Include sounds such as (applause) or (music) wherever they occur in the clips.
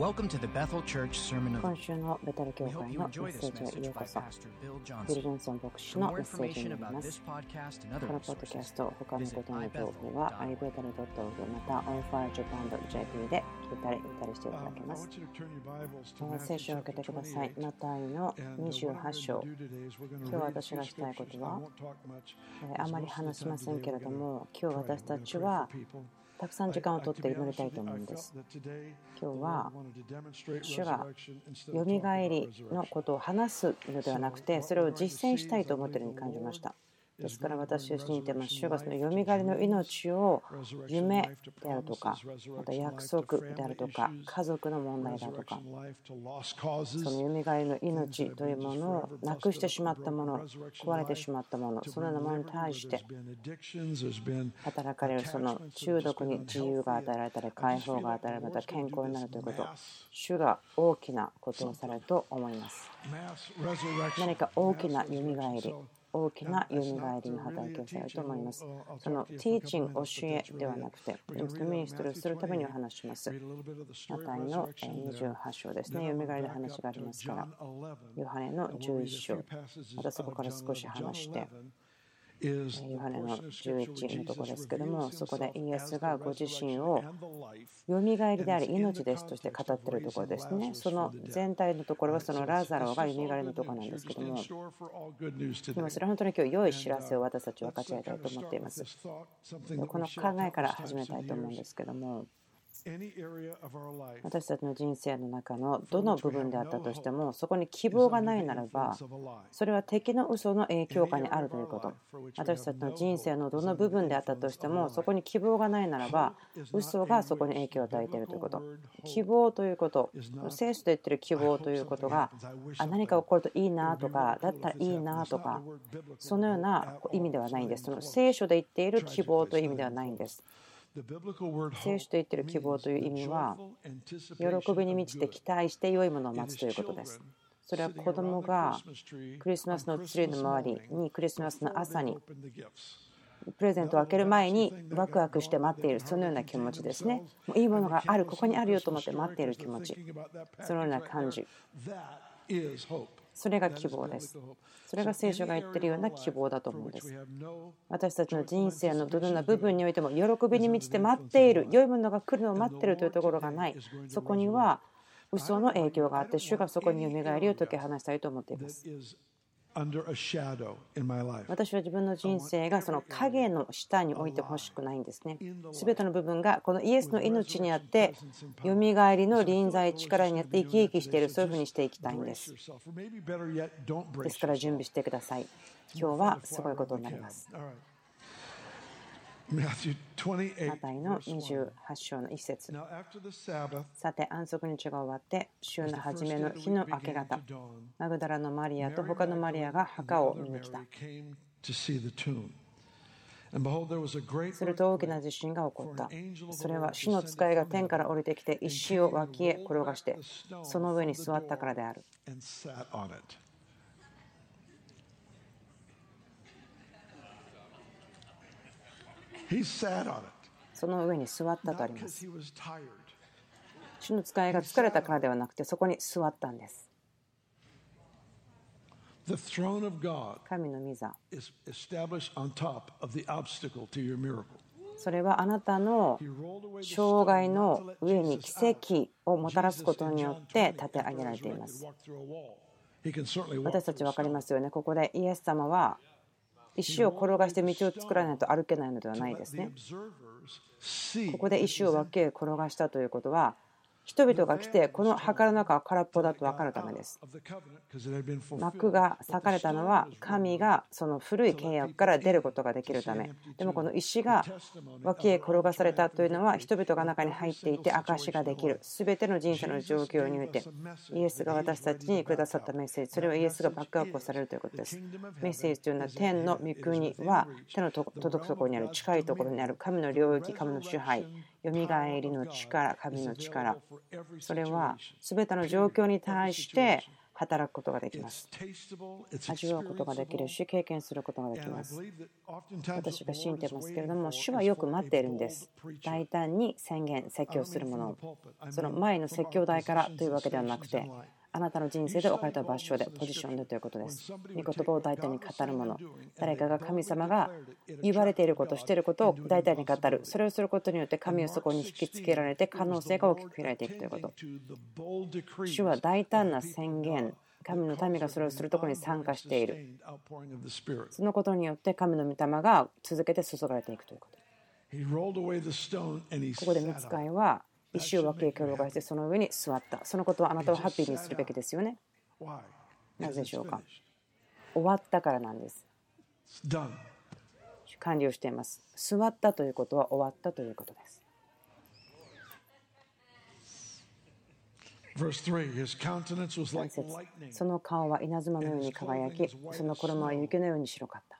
Welcome to the Bethel Church Sermon of 今週のベテル教 We 会 hope you のメ enjoy ッ this セージへ message ようこ by そ。Pastor Bill ビル・ジ Johnson. ョンソン牧師 For の more メッセージに information なり about ま this す。podcast and こ other のポッドキャス resources, ト、他のことの情報は iBethel.org また onfirejapan.jp で聞いたり見たりしていただけ Um, ま I す want。you to turn your Bibles to えー Matthew 聖書を開けて chapter ください。28. マタイの And, uh, what 28 I'm going 章 to。do today is we're going to 今日 read 私がしたいこと scriptures. は I won't talk much. えーあまり話しませんけれども、今日私たちはたくさん時間をとって祈りたいと思うんです。今日は主がよみがえりのことを話すのではなくて、それを実践したいと思っているように感じました。ですから私を信じてます。主がそのよみがえりの命を夢であるとか、また約束であるとか、家族の問題だとか、そのよみがえりの命というものをなくしてしまったもの、壊れてしまったもの、そのようなものに対して働かれるその中毒に自由が与えられたり、解放が与えられまた健康になるということ、主が大きなことをされると思います。何か大きなよみがえり、大きなよみがえりの働きをされると思います。そのティーチング、教えではなくて、ミニストリーをするためにお話します。マタイの28章ですね、よみがえりの話がありますから、ヨハネの11章、またそこから少し話して、ヨハネの11のところですけども、そこでイエスがご自身をよみがえりであり命ですとして語っているところですね。その全体のところはそのラザロがよみがえりのところなんですけども、でもそれは本当に今日良い知らせを私たち分かち合いたいと思っています。この考えから始めたいと思うんですけども、私たちの人生の中のどの部分であったとしても、そこに希望がないならば、それは敵の嘘の影響下にあるということ。私たちの人生のどの部分であったとしても、そこに希望がないならば、嘘がそこに影響を与えているということ。希望ということ、聖書で言っている希望ということが、あ何か起こるといいなとか、だったらいいなとか、そのような意味ではないんです。その聖書で言っている希望という意味ではないんです。聖書と言っている希望という意味は、喜びに満ちて期待して良いものを待つということです。それは子供がクリスマスのツリーの周りにクリスマスの朝にプレゼントを開ける前にワクワクして待っているそのような気持ちですね。もういいものがある、ここにあるよと思って待っている気持ち、そのような感じ。それが希望です。それが聖書が言ってるような希望だと思うんです。私たちの人生のどのような部分においても喜びに満ちて待っている、良いものが来るのを待っているというところがない。そこには嘘の影響があって、主がそこによみがえりを解き放したいと思っています。私は自分の人生がその影の下に置いてほしくないんですね。すべての部分がこのイエスの命にあって、よみがえりの臨在力にあって生き生きしている、そういうふうにしていきたいんです。ですから準備してください。今日はすごいことになります。マタイの28章の一節。さて安息日が終わって週の初めの日の明け方。マグダラのマリアと他のマリアが墓を見に来た。すると大きな地震が起こった。それは主の使いが天から降りてきて石を脇へ転がしてその上に座ったからであるその上に座ったとあります。主の使いが疲れたからではなくて、そこに座ったんです。神の御座。それはあなたの障害の上に奇跡をもたらすことによって立て上げられています。私たち分かりますよね。ここでイエス様は石を転がして道を作らないと歩けないのではないですね。ここで石を分け転がしたということは人々が来てこの墓の中は空っぽだと分かるためです。幕が裂かれたのは神がその古い契約から出ることができるため。でもこの石が脇へ転がされたというのは人々が中に入っていて証しができる。全ての人生の状況においてイエスが私たちにくださったメッセージ。それはイエスがバックアップされるということです。メッセージというのは天の御国は手の届くところにある近いところにある神の領域神の支配。よみがえりの力神の力それは全ての状況に対して働くことができます。味わうことができるし、経験することができます。私が信じてますけれども、主はよく待っているんです。大胆に宣言、説教するものを。その前の説教台からというわけではなくて、あなたの人生で置かれた場所で、ポジションでということです。御言葉を大胆に語るもの。誰かが神様が言われていること、していることを大胆に語る。それをすることによって神をそこに引きつけられて可能性が大きく開いていくということ。主は大胆な宣言、神の民がそれをするところに参加している。そのことによって神の御霊が続けて注がれていくということ。ここで見つかいは石を分け転がしてその上に座った。そのことをあなたはハッピーにするべきですよね。なぜでしょうか？終わったからなんです。完了しています。座ったということは終わったということです。3節その顔は稲妻のように輝き、その衣は雪のように白かった。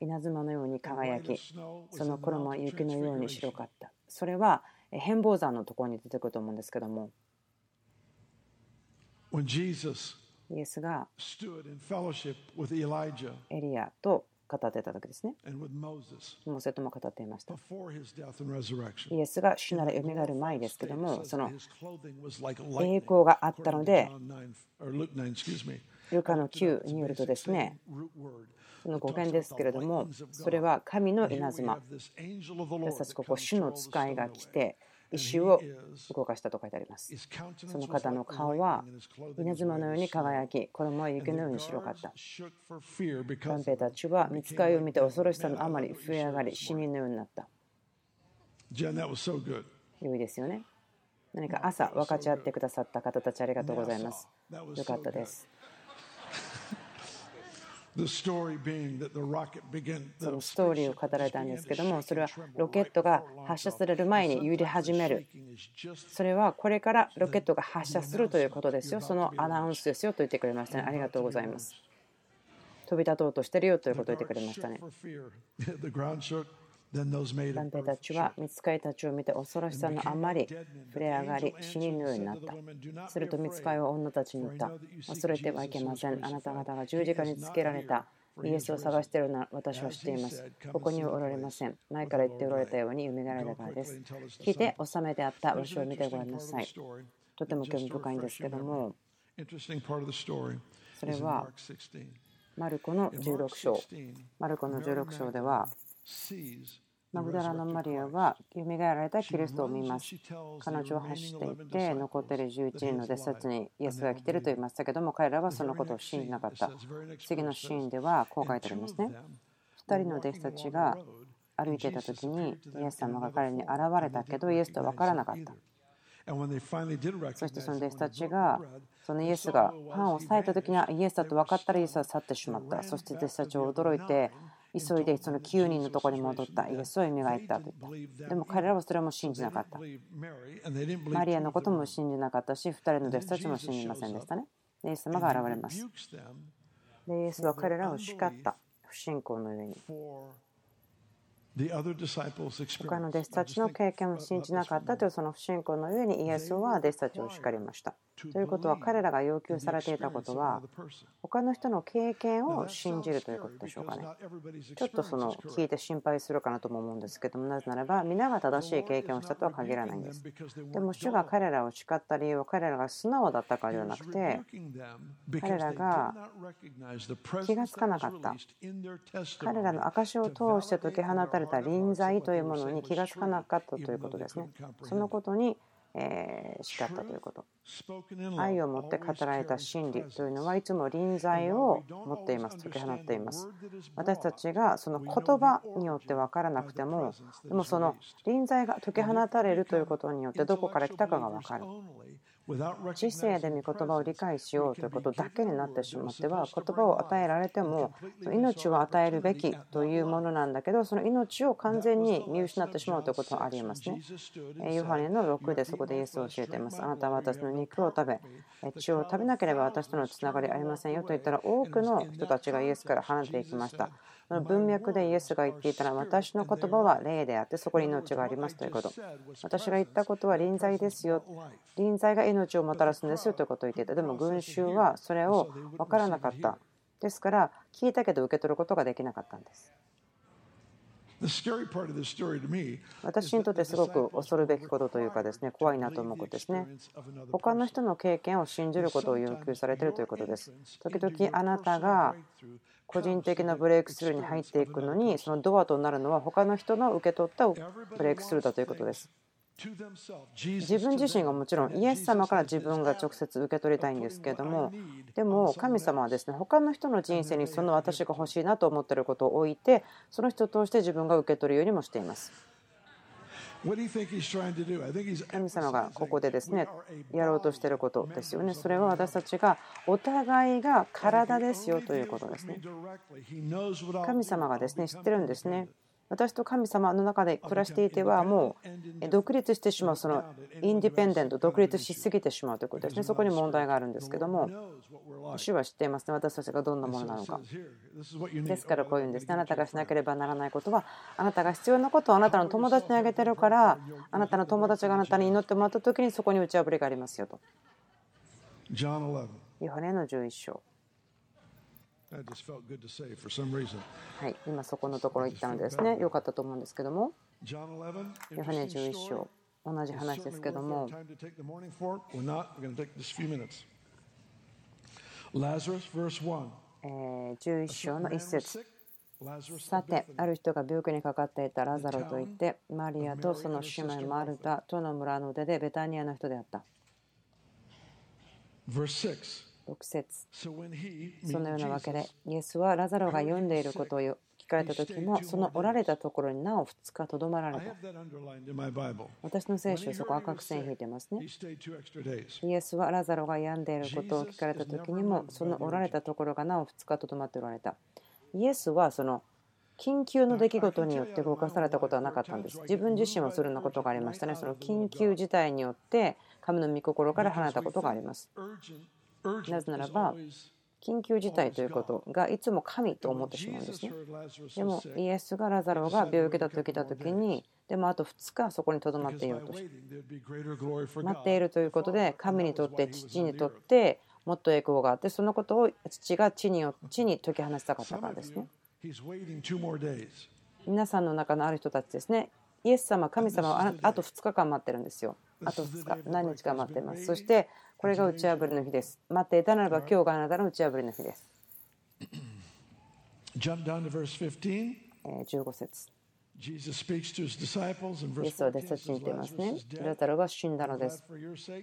稲妻のように輝き、その衣は雪のように白かった。それは変貌山のところに出てくると思うんですけども、イエスがエリアと語っていた時ですね。モーセとも語っていました。イエスが主ならよみがえる前ですけども、その栄光があったので、ルカの9によるとですね、その語源ですけれども、それは神の稲妻。私たちここ、主の使いが来て、石を動かしたと書いてあります。その方の顔は稲妻のように輝き、衣は雪のように白かった。男兵たちは見つかりを見て恐ろしさのあまり増え上がり、死人のようになった。良いですよね。何か朝分かち合ってくださった方たちありがとうございます。よかったです。(laughs) ストーリーを語られたんですけども、それはロケットが発射される前に揺れ始める。それはこれからロケットが発射するということですよ。そのアナウンスですよと言ってくれましたね。ありがとうございます。飛び立とうとしてるよということを言ってくれましたね。(laughs) 男性たちは見つかりたちを見て恐ろしさのあまり触れ上がり死人のようになった。すると見つかりは女たちに言った。恐れてはいけません。あなた方が十字架につけられたイエスを探しているのは私は知っています。ここにはおられません。前から言っておられたように蘇られたからです。聞いて収めてあった場所を見てごらんなさい。とても興味深いんですけども、それはマルコの16章。マルコの16章では、マグダラのマリアは蘇られたキリストを見ます。彼女を走っていて、残っている11人の弟子たちにイエスが来ていると言いましたけども、彼らはそのことを信じなかった。次のシーンではこう書いてありますね。2人の弟子たちが歩いていた時に、イエス様が彼に現れたけど、イエスとは分からなかった。そしてその弟子たちがそのイエスがパンを裂いた時にはイエスだと分かったらイエスは去ってしまった。そして弟子たちは驚いて急いでその9人のところに戻った。イエスを蘇ったと言った。でも彼らはそれも信じなかった。マリアのことも信じなかったし、2人の弟子たちも信じませんでしたね。イエス様が現れます。でイエスは彼らを叱った。不信仰の上に。他の弟子たちの経験を信じなかったというその不信仰の上にイエスは弟子たちを叱りました。ということは彼らが要求されていたことは他の人の経験を信じるということでしょうかね。ちょっとその聞いて心配するかなとも思うんですけどもなぜならば皆が正しい経験をしたとは限らないんです。でも主が彼らを叱った理由は彼らが素直だったからではなくて彼らが気がつかなかった彼らの証を通して解き放たれた臨在というものに気がつかなかったということですね。そのことにえ叱ったということ。愛を持って語られた真理というのはいつも臨在を持っています。解き放っています。私たちがその言葉によって分からなくても、でもその臨在が解き放たれるということによってどこから来たかが分かる。知性で御言葉を理解しようということだけになってしまっては言葉を与えられても命を与えるべきというものなんだけどその命を完全に見失ってしまうということはありえますね。ヨハネの6でそこでイエスを教えています。あなたは私の肉を食べ血を食べなければ私とのつながりありませんよと言ったら多くの人たちがイエスから離れていきました。文脈でイエスが言っていたのは私の言葉は霊であってそこに命がありますということ。私が言ったことは臨在ですよ。臨在が命をもたらすんですよということを言っていた。でも群衆はそれを分からなかった。ですから聞いたけど受け取ることができなかったんです。私にとってすごく恐るべきことというかですね怖いなと思うことですね。他の人の経験を信じることを要求されているということです。時々あなたが個人的なブレイクスルーに入っていくのにそのドアとなるのは他の人の受け取ったブレイクスルーだということです自分自身がもちろんイエス様から自分が直接受け取りたいんですけれどもでも神様はですね他の人の人生にその私が欲しいなと思っていることを置いてその人を通して自分が受け取るようにもしています。神様がここでですねやろうとしていることですよね。それは私たちがお互いが体ですよということですね。神様がですね知ってるんですね私と神様の中で暮らしていてはもう独立してしまうそのインディペンデント独立しすぎてしまうということですね。そこに問題があるんですけども主は知っていますね。私たちがどんなものなのか。ですからこういうんですね。あなたがしなければならないことはあなたが必要なことをあなたの友達にあげてるからあなたの友達があなたに祈ってもらった時にそこに打ち破りがありますよと。ヨハネの11章はい、今そこのところ行ったのでですね、良かったと思うんですけども、ヨハネ11章、同じ話ですけども、11章の一節。さて、ある人が病気にかかっていたラザロといって、マリアとその姉妹マルタとの村の出でベタニアの人であった。6節。そのようなわけでイエスはラザロが読んでいることを聞かれた時もそのおられたところになお2日とどまられた。私の聖書そこ赤く線引いてますね。イエスはラザロが病んでいることを聞かれた時にもそのおられたところがなお2日とどまっておられた。イエスはその緊急の出来事によって動かされたことはなかったんです。自分自身はそのようなことがありましたね。その緊急事態によって神の御心から離れたことがありますなぜならば緊急事態ということがいつも神と思ってしまうんですね。でもイエスがラザロが病気だと来た時にでもあと2日そこにとどまっていようとして待っているということで神にとって父にとってもっと栄光があってそのことを父が地に地に解き放したかったからですね。皆さんの中のある人たちですねイエス様神様はあと2日間待ってるんですよ。あと2日何日か待ってます。そしてこれが打ち破りの日です。待っていたならば今日があなたの打ち破りの日です。15節イエスは弟子たちに言っていますね。ラザロが死んだのです。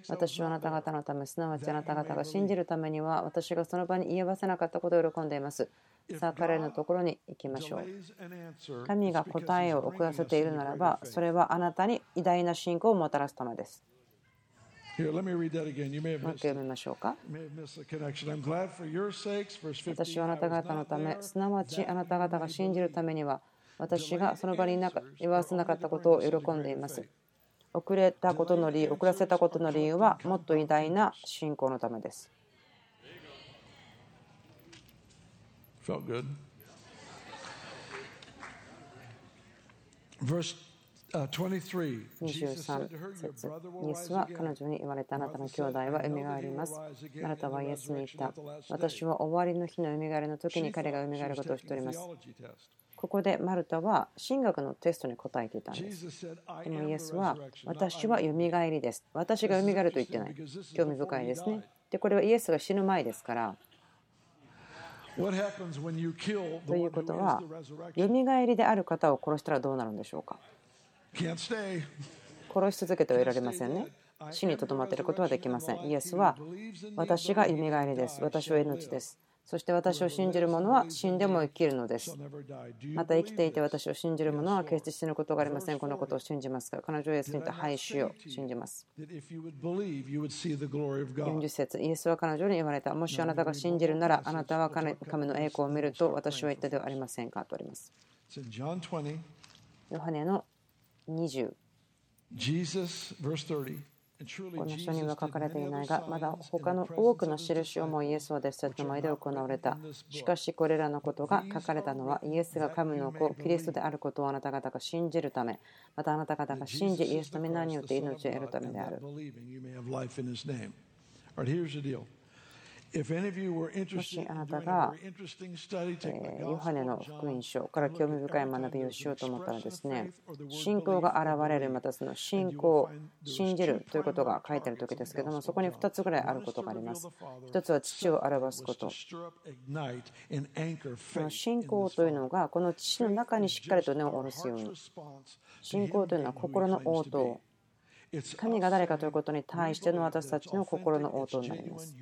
私はあなた方のため、すなわちあなた方が信じるためには、私がその場に言えばせなかったことを喜んでいます。さあ、彼のところに行きましょう。神が答えを遅らせているならば、それはあなたに偉大な信仰をもたらすためです。もう一回読みましょうか。私はあなた方のため、すなわちあなた方が信じるためには、私がその場に言わせなかったことを喜んでいます。遅れたことの理由、遅らせたことの理由は、もっと偉大な信仰のためです。Verse 23節イエスは彼女に言われたあなたの兄弟は蘇ります。あなたはイエスに言った。私は終わりの日の蘇りの時に彼が蘇ることを知っております。ここでマルタは神学のテストに答えていたんです。でもイエスは私は蘇りです。私が蘇ると言ってない。興味深いですね。で、これはイエスが死ぬ前ですから。ということは、蘇りである方を殺したらどうなるんでしょうか。殺し続けてはいられませんね。死にとどまっていることはできません。イエスは私が蘇りです。私は命です。そして私を信じる者は死んでも生きるのです。また生きていて私を信じる者は決して死ぬことがありません。このことを信じますか彼女はイエスに言った廃止を信じます。40節イエスは彼女に言われた。もしあなたが信じるならあなたは神の栄光を見ると私は言ったではありませんかとあります。ヨハネの20。この書には書かれていないが、まだ他の多くの印をもイエスは私たちの前で行われた。しかしこれらのことが書かれたのは、イエスが神の子、キリストであることをあなた方が信じるため、またあなた方が信じ、イエスの皆によって命を得るためである。もしあなたがヨハネの福音書から興味深い学びをしようと思ったらですね。信仰が現れるまたその信仰信じるということが書いてある時ですけどもそこに2つぐらいあることがあります1つは父を表すことその信仰というのがこの父の中にしっかりと根を下ろすように。信仰というのは心の応答神が誰かということに対しての私たちの心の応答になります。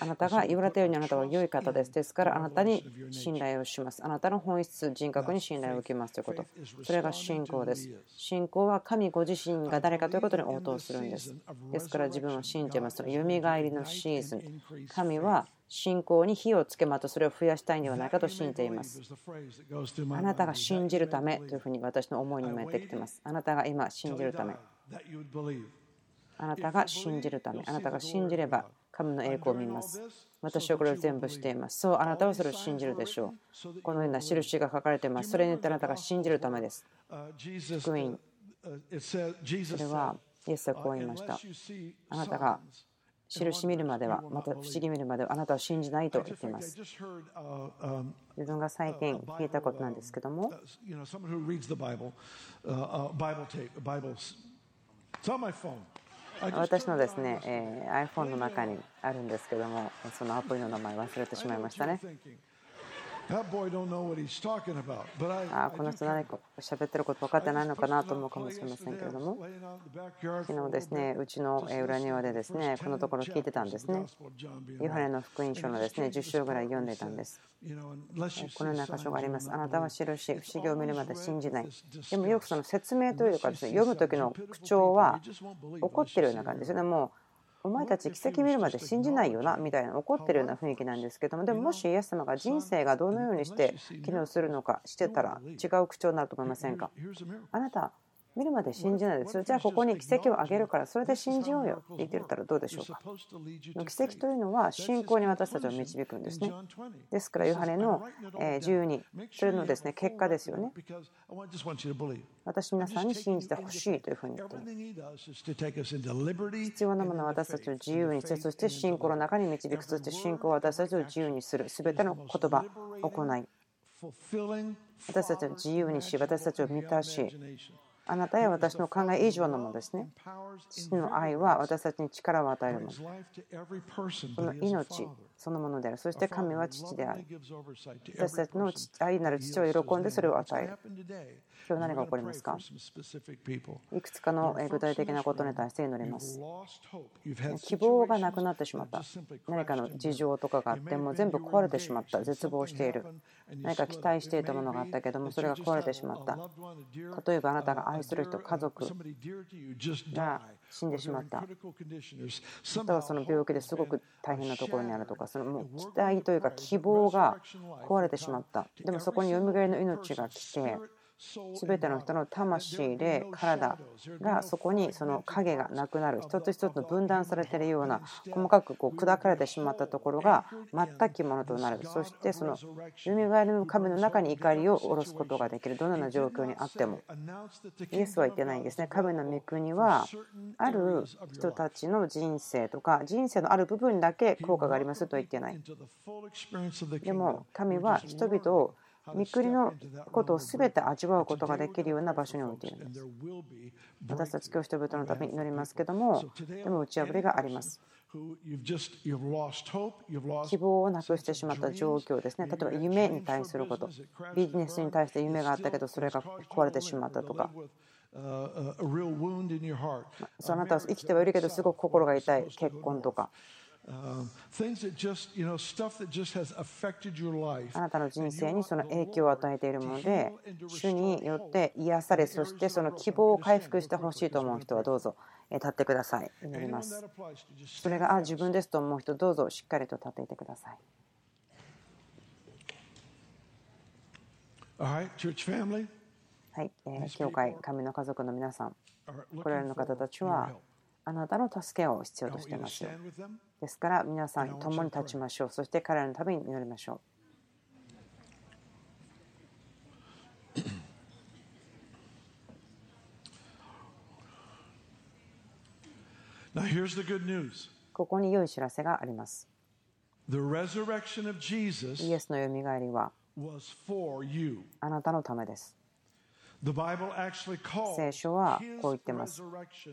あなたが言われたようにあなたは良い方です。ですからあなたに信頼をします。あなたの本質、人格に信頼を受けますということ。それが信仰です。信仰は神ご自身が誰かということに応答するんです。ですから自分は信じます。その蘇りのシーズン。神は信仰に火をつけまたそれを増やしたいのではないかと信じています。あなたが信じるためというふうに私の思いにもやってきています。あなたが今信じるため。あなたが信じるため。あなたが信じれば神の栄光を見ます。私はこれを全部しています。そう、あなたはそれを信じるでしょう。このような印が書かれています。それによってあなたが信じるためです。福音。それは、イエスはこう言いました。あなたが印見るまでは、また不思議見るまではあなたは信じないと言っています。自分が最近聞いたことなんですけども、私のですね、え iPhone の中にあるんですけども、そのアプリの名前忘れてしまいましたね。あこの人何か喋ってること分かってないのかなと思うかもしれませんけれども。昨日ですねうちの裏庭でですねこのところ聞いてたんですね。ヨハネの福音書のですね10章ぐらい読んでたんです。このような箇所があります。あなたは印不思議を見るまで信じない。でもよくその説明というかですね読む時の口調は怒ってるような感じですよね。もうお前たち奇跡見るまで信じないよなみたいな怒ってるような雰囲気なんですけどもでももしイエス様が人生がどのようにして機能するのかしてたら違う口調になると思いませんかあなた見るまで信じないですよ。じゃあここに奇跡をあげるからそれで信じようよって言ってたらどうでしょうか？奇跡というのは信仰に私たちを導くんですね。ですからヨハネの12それのですね結果ですよね。私皆さんに信じてほしいというふうに言って。必要なものは私たちを自由にしてそして信仰の中に導くそして信仰を私たちを自由にする全ての言葉行い私たちを自由にし私たちを満たしあなたや私の考え以上のものですね。父の愛は私たちに力を与えるもの。その命そのものである。そして神は父である。私たちの愛なる父を喜んでそれを与える。今日何が起こりますか？いくつかの具体的なことに対して祈ります。希望がなくなってしまった。何かの事情とかがあっても全部壊れてしまった。絶望している。何か期待していたものがあったけどもそれが壊れてしまった。例えばあなたが愛する人、家族が死んでしまった。またはその病気ですごく大変なところにあるとか、そのもう期待というか希望が壊れてしまった。でもそこによみがえりの命が来て、全ての人の魂で体がそこにその影がなくなる一つ一つの分断されてるような細かくこう砕かれてしまったところが全きものとなる。そしてそのよみがえりの神の中に怒りを下ろすことができる。どのような状況にあっても。イエスは言ってないんですね。神の御国はある人たちの人生とか人生のある部分だけ効果がありますと言ってない。でも神は人々を御国のことを全て味わうことができるような場所に置いているんです。私たち今日人々のために祈りますけども、でも打ち破りがあります。希望をなくしてしまった状況ですね。例えば夢に対すること、ビジネスに対して夢があったけどそれが壊れてしまったとか。そなたは生きてはいるけどすごく心が痛い結婚とかあなたの人生にその影響を与えているもので、主によって癒され、そしてその希望を回復してほしいと思う人はどうぞ立ってください。祈ります。それがあ自分ですと思う人、どうぞしっかりと立っていてください。はい、えー、教会、神の家族の皆さん、これらの方たちは、あなたの助けを必要としていますよ。ですから皆さん共に立ちましょう。そして彼らのために祈りましょう。(clears throat) Now here's the good news. ここに良い知らせがあります。The resurrection of Jesus イエスのよみがえりは.あなたのためです。聖書はこう言ってます。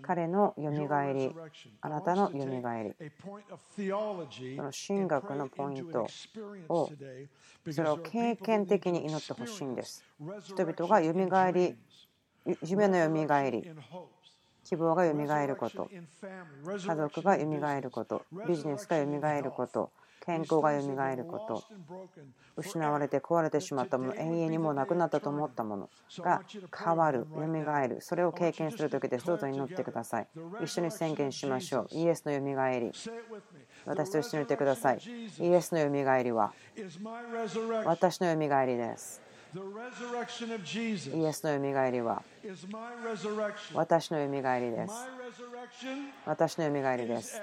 彼のよみがえり、あなたのよみがえり、その神学のポイントを、それを経験的に祈ってほしいんです。人々がよみがえり、夢のよみがえり、希望がよみがえること、家族がよみがえること、ビジネスがよみがえること。健康がよみがえること、失われて壊れてしまったもの、永遠にもうなくなったと思ったものが変わる、よみがえる、それを経験する時です。どうぞ祈ってください。一緒に宣言しましょう。イエスのよみがえり。私と一緒に言ってくださいイエスのよみがえりは.私のよみがえりです。イエスのよみがえりは.私のよみがえりです。私のよみがえりです。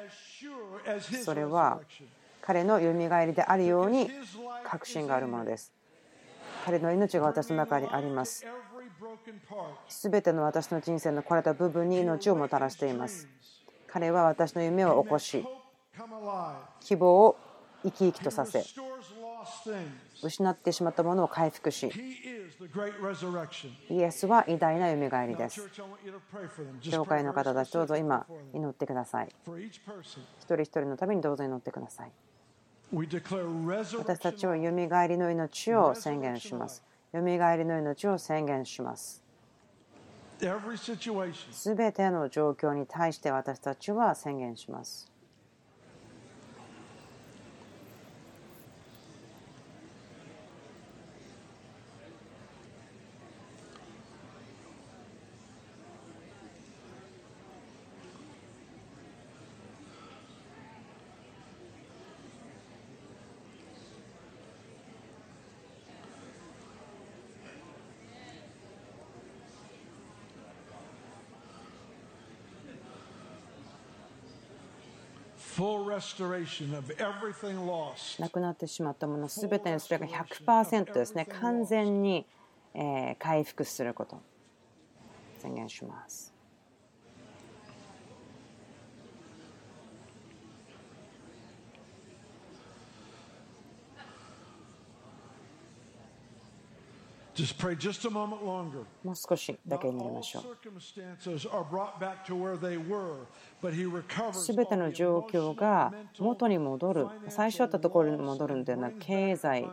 それは.彼のよみがえりであるように確信があるものです。彼の命が私の中にあります。Every broken part すべての私の人生の壊れた部分に命をもたらしています。彼は私の夢を起こし、希望を生き生きとさせ、失ってしまったものを回復し、イエスは偉大なよみがえりです。教会の方たち、どうぞ今、祈ってください。一人一人のためにどうぞ祈ってください。私たちはよみがえりの命を宣言します。よりの命を宣言します。すべての状況に対して私たちは宣言します。なくなってしまったものすべてにそれが100%ですね。完全にえー回復すること。宣言します。Just pray just a moment longer. もう少しだけ祈りましょう。すべての状況が元に戻る、最初あったところに戻るのではなく、経済、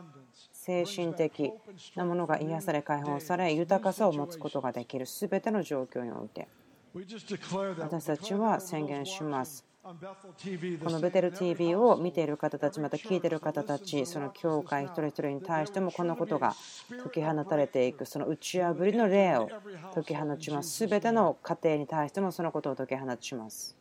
精神的なものが癒され、解放され、豊かさを持つことができる、すべての状況において。私たちは宣言します。このベテル TV を見ている方たちまた聞いている方たちその教会一人一人に対してもこのことが解き放たれていくその打ち破りの霊を解き放ちますすべての家庭に対してもそのことを解き放ちます.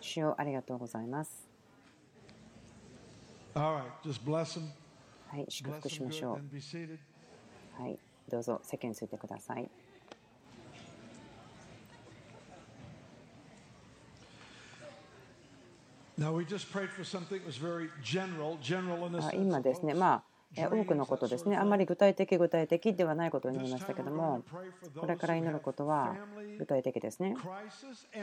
主よありがとうございます.はい祝福しましょ.うはい、どうぞ世間についてください。今ですね、まあ、多くのことですね、あまり具体的、具体的ではないことになりましたけれども、これから祈ることは具体的ですね。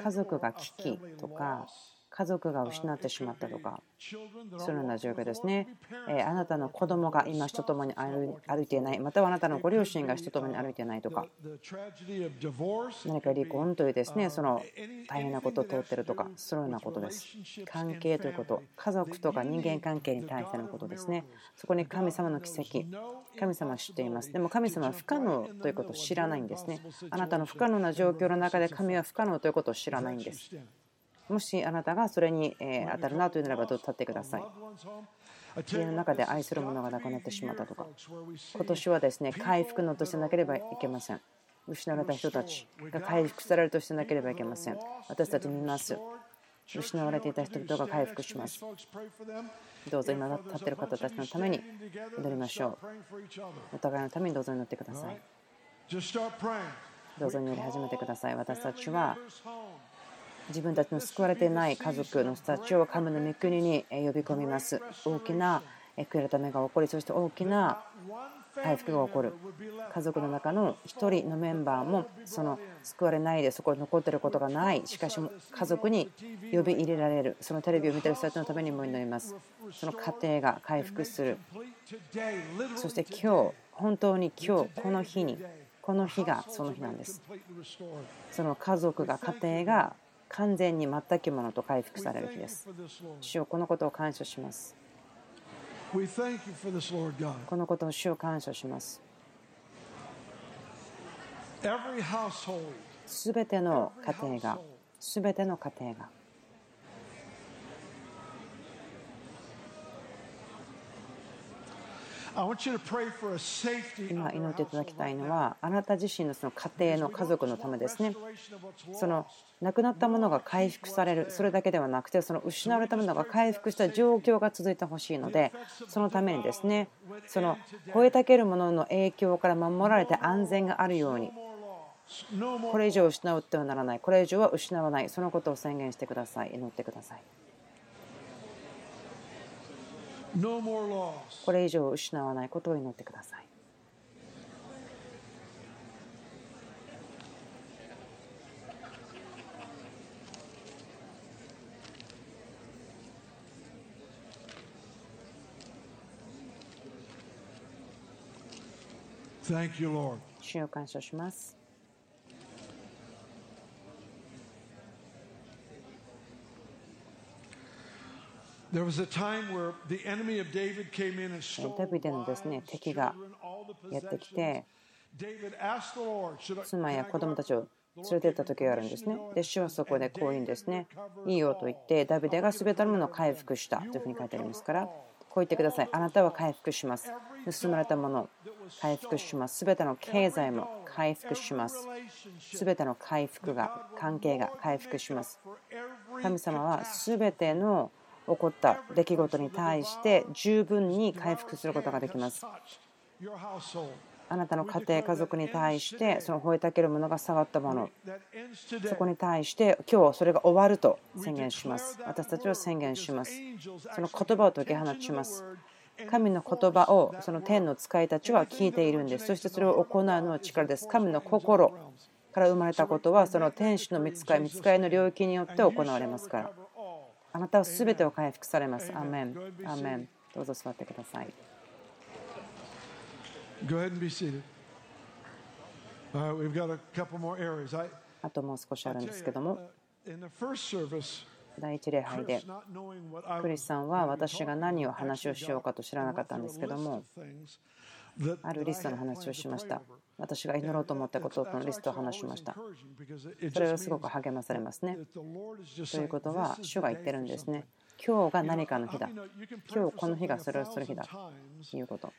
家族が危機とか家族が Uh, 失ってしまったとかそのような状況ですね。えーあなたの子供が今人共に歩いていないまたはあなたのご両親が人共に歩いていないとか何か離婚というですねその大変なことを通っているとかそういうようなことです。関係ということ家族とか人間関係に対してのことですね。そこに神様の奇跡神様は知っています。でも神様は不可能ということを知らないんですね。あなたの不可能な状況の中で神は不可能ということを知らないんですもしあなたがそれにえー当たるなというならばどう立ってください家の中で愛する者が亡くなってしまったとか今年はですね回復のとしてなければいけません失われた人たちが回復されるとしてなければいけません私たち見ます失われていた人々が回復します。どうぞ今立っている方たちのために祈りましょう。お互いのためにどうぞ祈ってください。どうぞ祈り始めてください。私たちは自分たちの救われていない家族の人たちを神の御国に呼び込みます。大きな悔い改めが起こり、そして大きな回復が起こる。家族の中の1人のメンバーもその救われないでそこに残ってることがない。しかし家族に呼び入れられる。そのテレビを見ている人たちのためにも祈ります。その家庭が回復する。そして今日本当に今日この日にこの日がその日なんです。その家族が家庭が完全に全くものと回復される日です主よこのことを感謝しますこのことを主を感謝します。すべての家庭が、すべての家庭が、今祈っていただきたいのはあなた自身のその家庭の家族のためですね。その亡くなったものが回復される。それだけではなくてその失われたものが回復した状況が続いてほしいのでそのためにですねその吠えたけるものの影響から守られて安全があるようにこれ以上失うってはならない。これ以上は失わない。そのことを宣言してください。祈ってくださいこれ以上失わないことを祈ってください。主を感謝します。ダビデのですね敵がやってきて妻や子供たちを連れてった時があるんですね。で、主はそこでこう言うんですね。いいよと言って、ダビデが全てのものを回復したというふうに書いてありますから、こう言ってください。あなたは回復します。盗まれたもの、回復します。全ての経済も回復します。全ての回復が、関係が回復します。神様は全ての起こった出来事に対して十分に回復することができます。あなたの家庭、家族に対してその吠えたけるものが触ったもの、そこに対して今日それが終わると宣言します。私たちは宣言します。その言葉を解き放ちます。神の言葉をその天の使いたちは聞いているんです。そしてそれを行うのは力です。神の心から生まれたことはその天使の見つかい、見つかいの領域によって行われますから。あなたは全てを回復されます。アーメン。アーメン。どうぞ座ってください。あともう少しあるんですけども、第一礼拝で、クリスさんは私が何を話をしようかと知らなかったんですけども、あるリストの話をしました。私が祈ろうと思ったことのリストを話しました。それはすごく励まされますね。ということは、主が言ってるんですね。今日が何かの日だ。今日この日がそれをする日だ。ということ。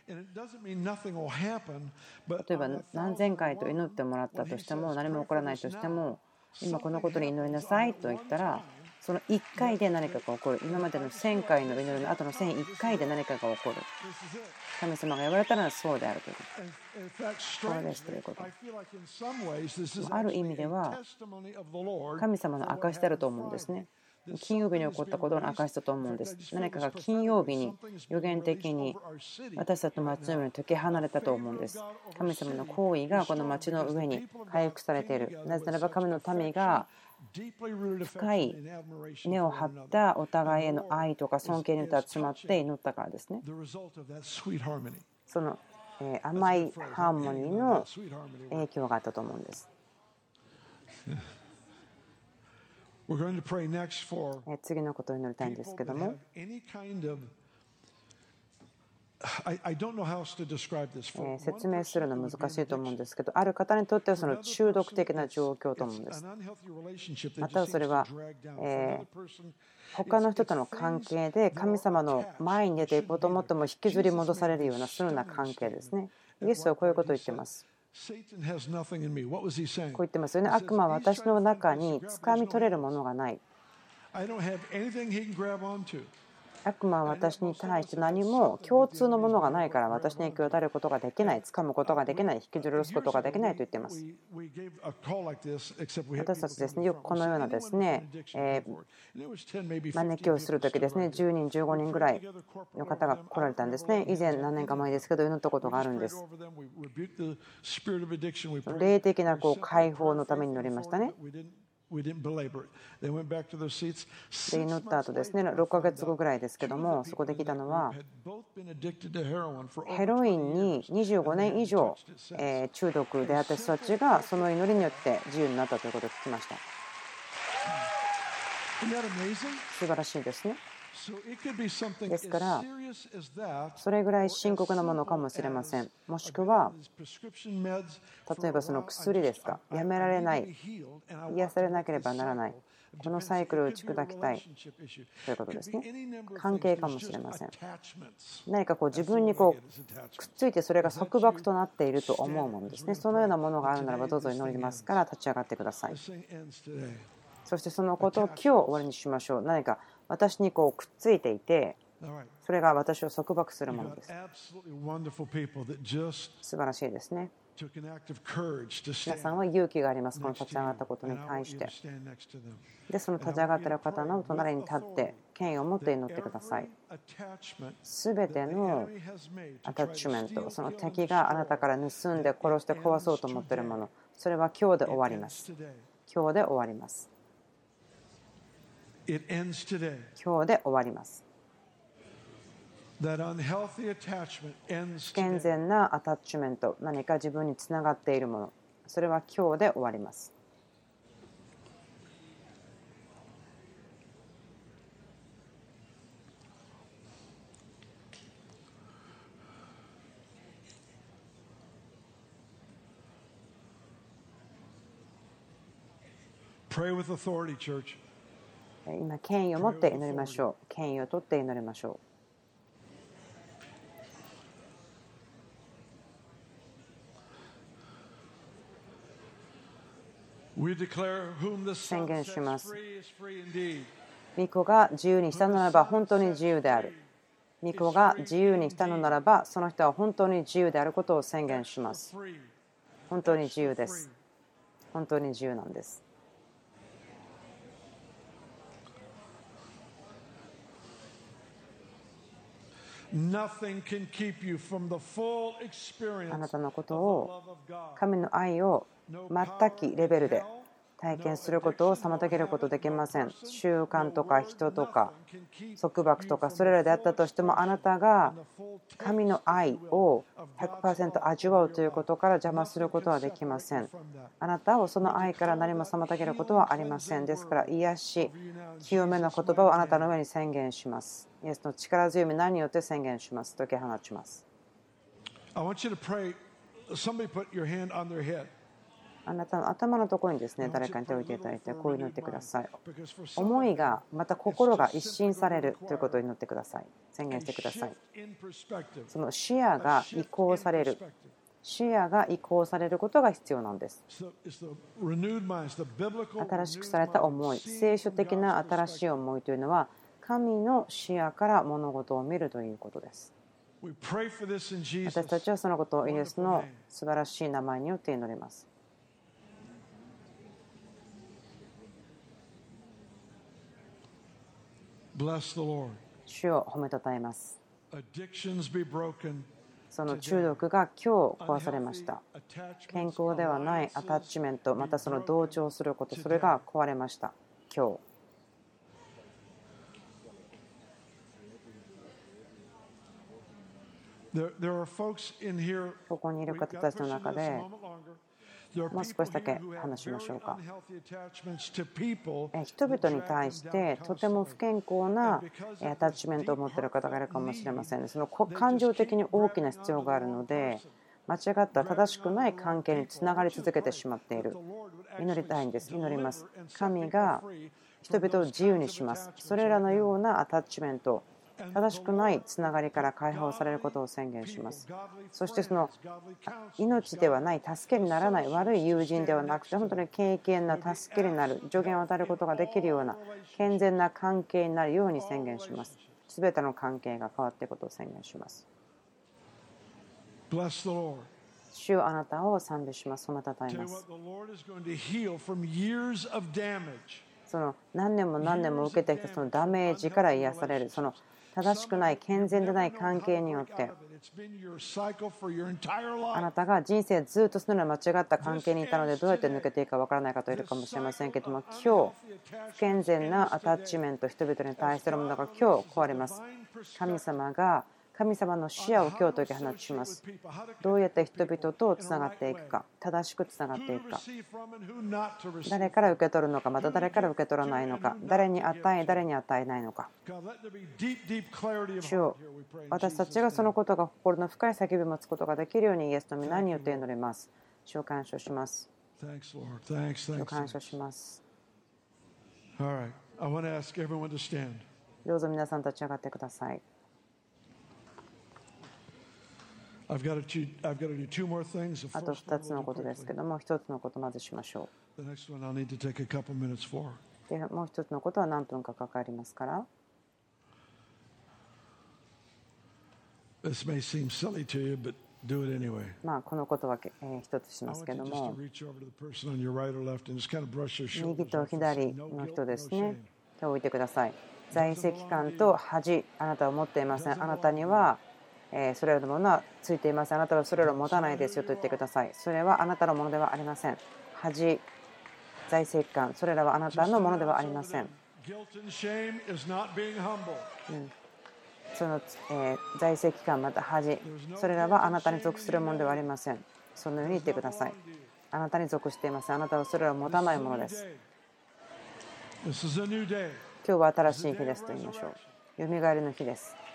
例えば何千回と祈ってもらったとしても何も起こらないとしても今このことに祈りなさいと言ったらその1回で何かが起こる。今までの1000回の祈りの後の1001回で何かが起こる。神様が言われたらそうであるという。ことこれですということ。ある意味では神様の証であると思うんですね。金曜日に起こったことの証だと思うんです。何かが金曜日に予言的に私たちの町の上に解き放れたと思うんです。神様の行為がこの町の上に回復されている。なぜならば神の民が深い根を張ったお互いへの愛とか尊敬によっまって祈ったからですね。その甘いハーモニーの影響があったと思うんです。(laughs) (laughs) 次のことを祈りたいんですけども。説明するのは難しいと思うんですけど、ある方にとってはその中毒的な状況と思うんです。またはそれは、え他の人との関係で神様の前に出ていこうと思っても引きずり戻されるようなそのような関係ですね。イエスはこういうことを言ってます。こう言ってますよね。悪魔は私の中に掴み取れるものがない。悪魔は私に対して何も共通のものがないから私に影響を与えることができない、掴むことができない、引きずり下ろすことができないと言っています。私たちですね、よくこのようなですね、え招きをするときですね、10人、15人ぐらいの方が来られたんですね。以前何年か前ですけど、祈ったことがあるんです。霊的なこう解放のために祈りましたね。祈った後ですね、6か月後ぐらいですけれども、そこで来たのは、ヘロインに25年以上中毒であった人たちが、その祈りによって自由になったということを聞きました。素晴らしいですね。ですから.それぐらい深刻なものかもしれません。もしくは、例えばその薬ですか、やめられない、癒されなければならない、このサイクルを打ち砕きたいということですね。関係かもしれません。何かこう自分にこうくっついてそれが束縛となっていると思うものですね。そのようなものがあるならばどうぞ祈りますから立ち上がってください。そしてそのことを今日終わりにしましょう。何か私にこうくっついていてそれが私を束縛するものです。素晴らしいですね。皆さんは勇気があります。この立ち上がったことに対して。でその立ち上がってる方の隣に立って権威を持って祈ってください。すべてのアタッチメントその敵があなたから盗んで殺して壊そうと思ってるもの。それは今日で終わります。今日で終わります。It ends today. 今日で終わります。That unhealthy attachment ends 不健.全なアタッチメント、何か自分につながっているもの、それは今日で終わります。Pray with authority, church. 今、権威を持って祈りましょう。権威を取って祈りましょう。宣言します.御子が自由にしたのならば本当に自由である。御子が自由にしたのならばその人は本当に自由であることを宣言します。本当に自由です。本当に自由なんです。あなたのことを.神の愛を全きレベルで体験することを妨げることできません。習慣とか人とか束縛とかそれらであったとしてもあなたが神の愛を100%味わうということから邪魔することはできません。あなたをその愛から何も妨げることはありません。ですから癒し、清めの言葉をあなたの上に宣言します。イエスの力強み何によって宣言します？解き放ちます。あなたの頭のところにですね、誰かに手を置いていただいて、こう祈ってください。思いが、また心が一新されるということを祈ってください。宣言してください。その視野が移行される。視野が移行されることが必要なんです。新しくされた思い、聖書的な新しい思いというのは、神の視野から物事を見るということです。私たちはそのことをイエスの素晴らしい名前によって祈ります。Bless the Lord. 主を褒めたたえます。その中毒が今日壊されました。健康ではないアタッチメント、またその同調すること、それが壊れました。今日。ここにいる方たちの中でもう少しだけ話しましょうか人々に対してとても不健康なえアタッチメントを持っている方がいるかもしれませんね。そのこ感情的に大きな必要があるので、間違った正しくない関係につながり続けてしまっている。祈りたいんです。祈ります。神が人々を自由にします。それらのようなアタッチメント正しくないつながりから解放されることを宣言します。そしてその命ではない助けにならない悪い友人ではなくて本当に経験な助けになる助言を与えることができるような健全な関係になるように宣言します。全ての関係が変わっていくことを宣言します。主あなたを賛美します。そのたたえます。その何年も何年も受けてきたそのダメージから癒されるその正しくない健全でない関係によって。あなたが人生ずっとそのような間違った関係にいたのでどうやって抜けていいか分からない方いるかもしれませんけども今日不健全なアタッチメント人々に対するものが今日壊れます。神様が神様の視野を今日解き放ちます。どうやって人々とつながっていくか、正しくつながっていくか、誰から受け取るのか、また誰から受け取らないのか、誰に与え、誰に与えないのか。主を私たちがそのことが心の深い叫びを持つことができるようにイエスの皆によって祈ります。主を感謝します。主を感謝します。どうぞ皆さん立ち上がってください。あと2つのことですけども、1つのことまずしましょう。でもう1つのことは何分かかかりますから。まあこのことは一つしますけども、右と左の人ですね、手を置いてください。在籍感と恥、あなたは持っていません。あなたにはえそれらのものはついています。あなたはそれらを持たないですよと言ってください。それはあなたのものではありません。恥、財政感、それらはあなたのものではありません。うん、その、えー、財政機関また恥。それらはあなたに属するものではありません。そのように言ってください。あなたに属しています。あなたはそれらを持たないものです。今日は新しい日ですと言いましょう。よみがえりの日です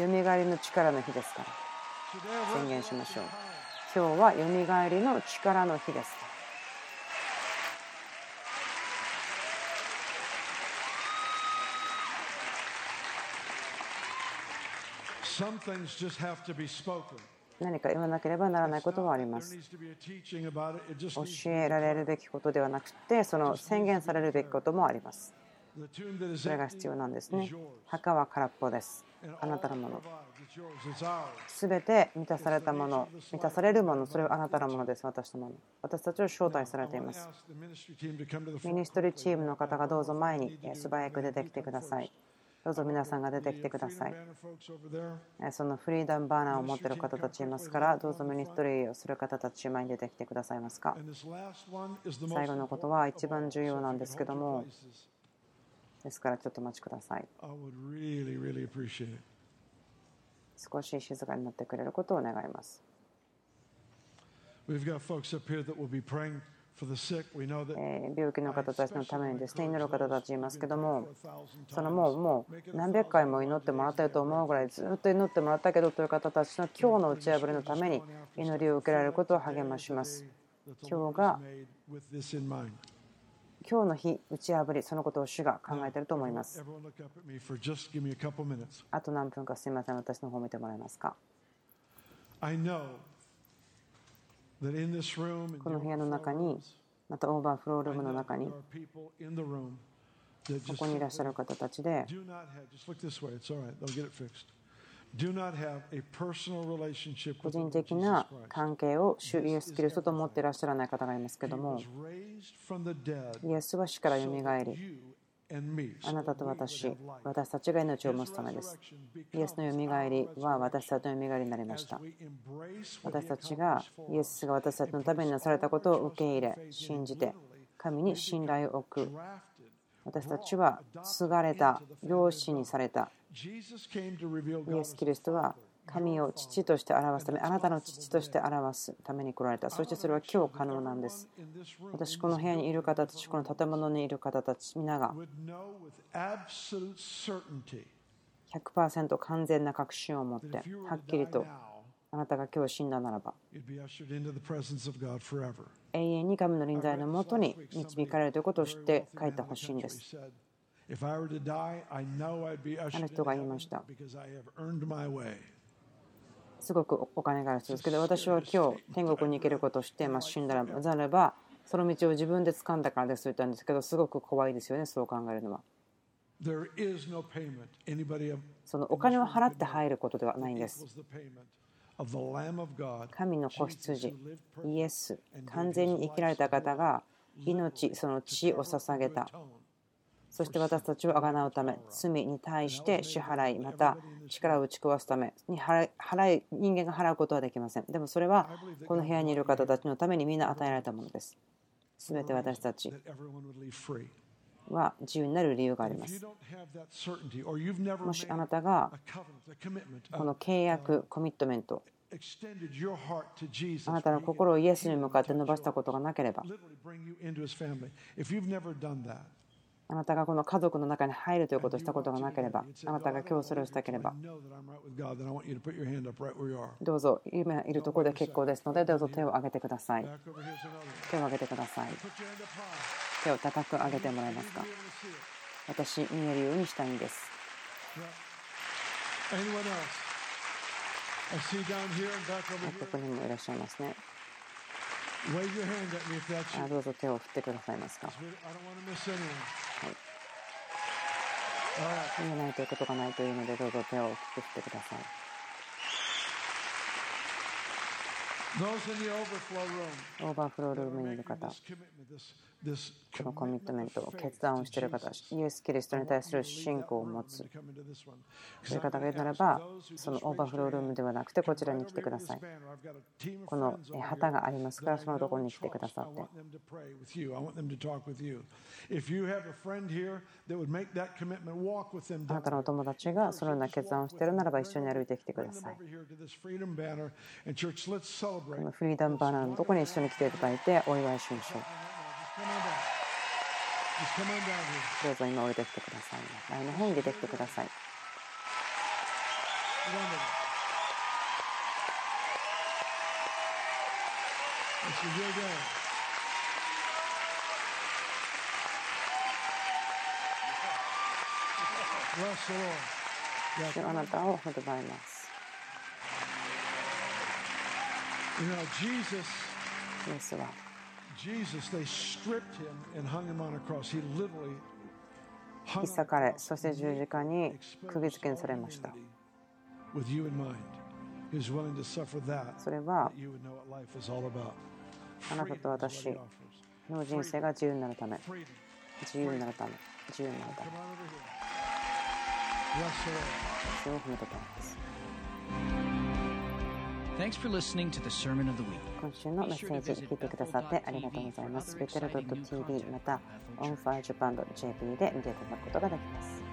よみがえりの力の日ですから。宣言しましょう。今日はよみがえりの力の日です。何か言わなければならないこともあります。教えられるべきことではなくて、その宣言されるべきこともあります。それが必要なんですね。墓は空っぽです。あなたのもの。すべて満たされたもの、満たされるもの、それはあなたのものです、私のもの。私たちを招待されています。ミニストリーチームの方がどうぞ前に素早く出てきてください。どうぞ皆さんが出てきてください。そのフリーダムバーナーを持っている方たちいますから、どうぞミニストリーをする方たち前に出てきてくださいますか。最後のことは一番重要なんですけども、ですからちょっとお待ちください。少し静かになってくれることを願います。病気の方たちのためにですね祈る方たちいますけどもそのもうもう何百回も祈ってもらったと思うぐらいずっと祈ってもらったけどという方たちの今日の打ち破りのために祈りを受けられることを励まします今日が今日の日打ち破りそのことを主が考えていると思います。あと何分かすみません。私の方を見てもらえますか？この部屋の中にまたオーバーフロールームの中にここにいらっしゃる方たちで個人的な関係を主イエス・キリストと思っていらっしゃらない方がいますけどもイエスは死からよみがえりあなたと私、私たちが命を持つためです。イエスのよみがえりは私たちのよみがえりになりました。私たちがイエスが私たちのためになされたことを受け入れ、信じて、神に信頼を置く。私たちは継がれた、養子にされた。イエス・キリストは神を父として表すため、あなたの父として表すために来られた。そしてそれは今日可能なんです。私、この部屋にいる方たち、この建物にいる方たち、皆が100%完全な確信を持って、はっきりとあなたが今日死んだならば、永遠に神の臨在のもとに導かれるということを知って書いてほしいんです。ある人が言いました。すごくお金がある人ですけど、私は今日天国に行けることを知っています。死んだらざれば、その道を自分で掴んだからですと言ったんですけど、すごく怖いですよね、そう考えるのは。そのお金を払って入ることではないんです。神の子羊、イエス、完全に生きられた方が命、その血を捧げた。そして私たちをあがなうため、罪に対して支払い、また力を打ち壊すために払い、人間が払うことはできません。でもそれは、この部屋にいる方たちのためにみんな与えられたものです。すべて私たちは自由になる理由があります。もしあなたがこの契約、コミットメント、あなたの心をイエスに向かって伸ばしたことがなければ、あなたがこの家族の中に入るということをしたことがなければ、あなたが今日それをしたければ、どうぞ今いるところで結構ですので、どうぞ手を挙げてください。手を挙げてください。手を高く上げてもらえますか？私、見えるようにしたいんです。ここにもいらっしゃいますね。あどうぞ手を振ってくださいますか？はい、見えないということがないというので、どうぞ手を大きく振ってください。オーバーフロールームにいる方、このコミットメントを決断をしている方、イエス・キリストに対する信仰を持つという方がいるならば、そのオーバーフロールームではなくて、こちらに来てください。この旗がありますから、そのところに来てくださって。あなたのお友達がそのような決断をしているならば、一緒に歩いてきてください。このフリーダムバナーのところに一緒に来ていただいてお祝いしましょう。どうぞ今降りてきてください。前の方に出てきてください。あなたを褒めます。イエスは引っ裂かれ、そして十字架に釘付けにされました。それはあなたと私の人生が自由になるため、自由になるため、自由になるため。それを褒めたためです。今週のメッセージ聞いてくださってありがとうございます。ベテル .tv また onfirejapan.jp で見ていただくことができます。